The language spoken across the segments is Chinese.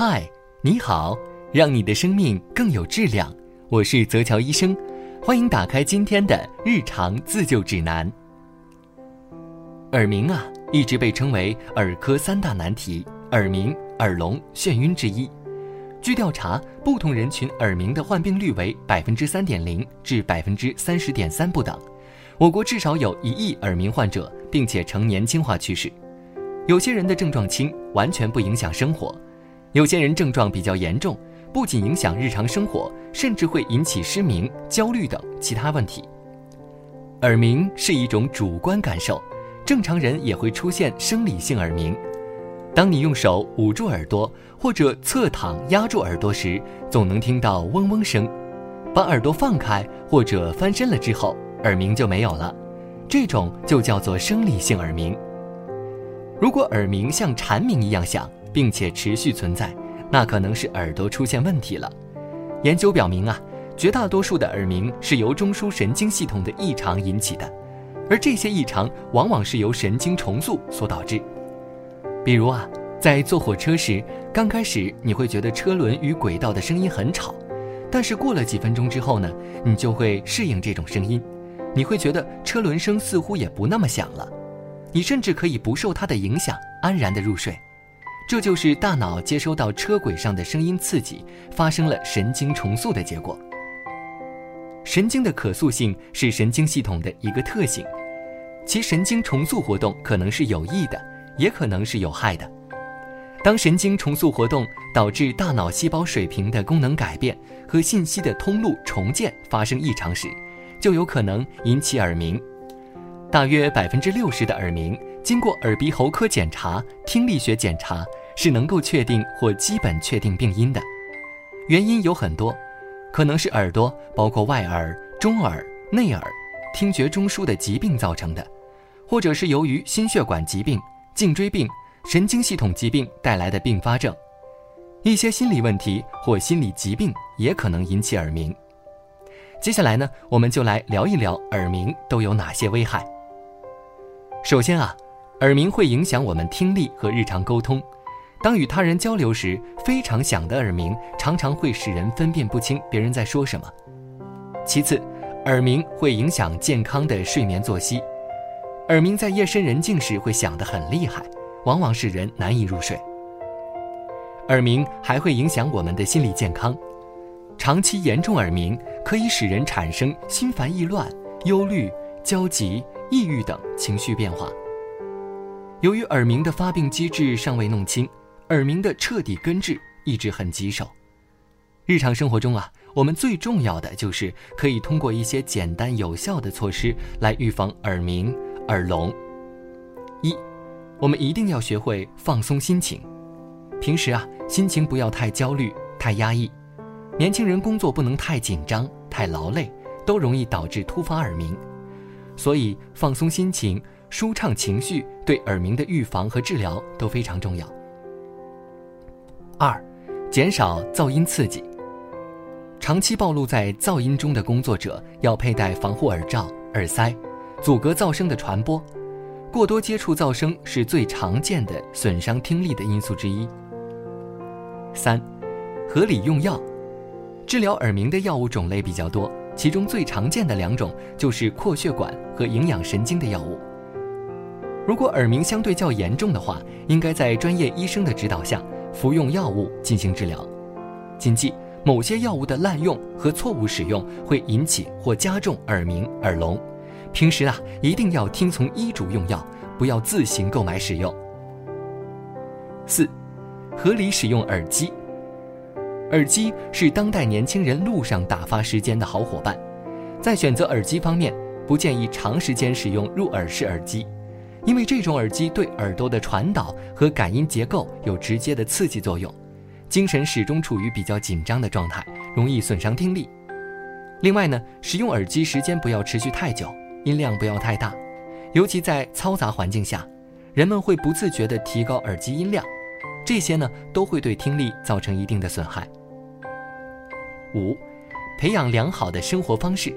嗨，你好，让你的生命更有质量。我是泽乔医生，欢迎打开今天的日常自救指南。耳鸣啊，一直被称为耳科三大难题——耳鸣、耳聋、眩晕之一。据调查，不同人群耳鸣的患病率为百分之三点零至百分之三十点三不等。我国至少有一亿耳鸣患者，并且呈年轻化趋势。有些人的症状轻，完全不影响生活；有些人症状比较严重，不仅影响日常生活，甚至会引起失明、焦虑等其他问题。耳鸣是一种主观感受，正常人也会出现生理性耳鸣。当你用手捂住耳朵或者侧躺压住耳朵时，总能听到嗡嗡声。把耳朵放开或者翻身了之后，耳鸣就没有了。这种就叫做生理性耳鸣。如果耳鸣像蝉鸣一样响，并且持续存在，那可能是耳朵出现问题了。研究表明啊，绝大多数的耳鸣是由中枢神经系统的异常引起的，而这些异常往往是由神经重塑所导致。比如啊，在坐火车时，刚开始你会觉得车轮与轨道的声音很吵，但是过了几分钟之后呢，你就会适应这种声音，你会觉得车轮声似乎也不那么响了，你甚至可以不受它的影响，安然的入睡。这就是大脑接收到车轨上的声音刺激，发生了神经重塑的结果。神经的可塑性是神经系统的一个特性，其神经重塑活动可能是有益的。也可能是有害的。当神经重塑活动导致大脑细胞水平的功能改变和信息的通路重建发生异常时，就有可能引起耳鸣。大约百分之六十的耳鸣，经过耳鼻喉科检查、听力学检查是能够确定或基本确定病因的。原因有很多，可能是耳朵包括外耳、中耳、内耳、听觉中枢的疾病造成的，或者是由于心血管疾病。颈椎病、神经系统疾病带来的并发症，一些心理问题或心理疾病也可能引起耳鸣。接下来呢，我们就来聊一聊耳鸣都有哪些危害。首先啊，耳鸣会影响我们听力和日常沟通。当与他人交流时，非常响的耳鸣常常会使人分辨不清别人在说什么。其次，耳鸣会影响健康的睡眠作息。耳鸣在夜深人静时会响得很厉害，往往使人难以入睡。耳鸣还会影响我们的心理健康，长期严重耳鸣可以使人产生心烦意乱、忧虑、焦急、抑郁等情绪变化。由于耳鸣的发病机制尚未弄清，耳鸣的彻底根治一直很棘手。日常生活中啊，我们最重要的就是可以通过一些简单有效的措施来预防耳鸣。耳聋。一，我们一定要学会放松心情。平时啊，心情不要太焦虑、太压抑。年轻人工作不能太紧张、太劳累，都容易导致突发耳鸣。所以，放松心情、舒畅情绪，对耳鸣的预防和治疗都非常重要。二，减少噪音刺激。长期暴露在噪音中的工作者要佩戴防护耳罩、耳塞。阻隔噪声的传播，过多接触噪声是最常见的损伤听力的因素之一。三，合理用药，治疗耳鸣的药物种类比较多，其中最常见的两种就是扩血管和营养神经的药物。如果耳鸣相对较严重的话，应该在专业医生的指导下服用药物进行治疗。谨记，某些药物的滥用和错误使用会引起或加重耳鸣、耳聋。平时啊，一定要听从医嘱用药，不要自行购买使用。四，合理使用耳机。耳机是当代年轻人路上打发时间的好伙伴，在选择耳机方面，不建议长时间使用入耳式耳机，因为这种耳机对耳朵的传导和感音结构有直接的刺激作用，精神始终处于比较紧张的状态，容易损伤听力。另外呢，使用耳机时间不要持续太久。音量不要太大，尤其在嘈杂环境下，人们会不自觉地提高耳机音量，这些呢都会对听力造成一定的损害。五，培养良好的生活方式，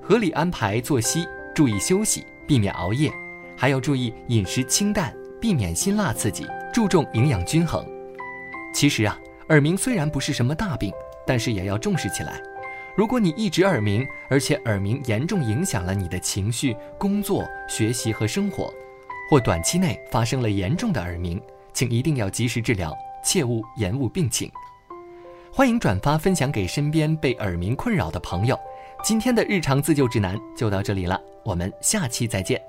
合理安排作息，注意休息，避免熬夜，还要注意饮食清淡，避免辛辣刺激，注重营养均衡。其实啊，耳鸣虽然不是什么大病，但是也要重视起来。如果你一直耳鸣，而且耳鸣严重影响了你的情绪、工作、学习和生活，或短期内发生了严重的耳鸣，请一定要及时治疗，切勿延误病情。欢迎转发分享给身边被耳鸣困扰的朋友。今天的日常自救指南就到这里了，我们下期再见。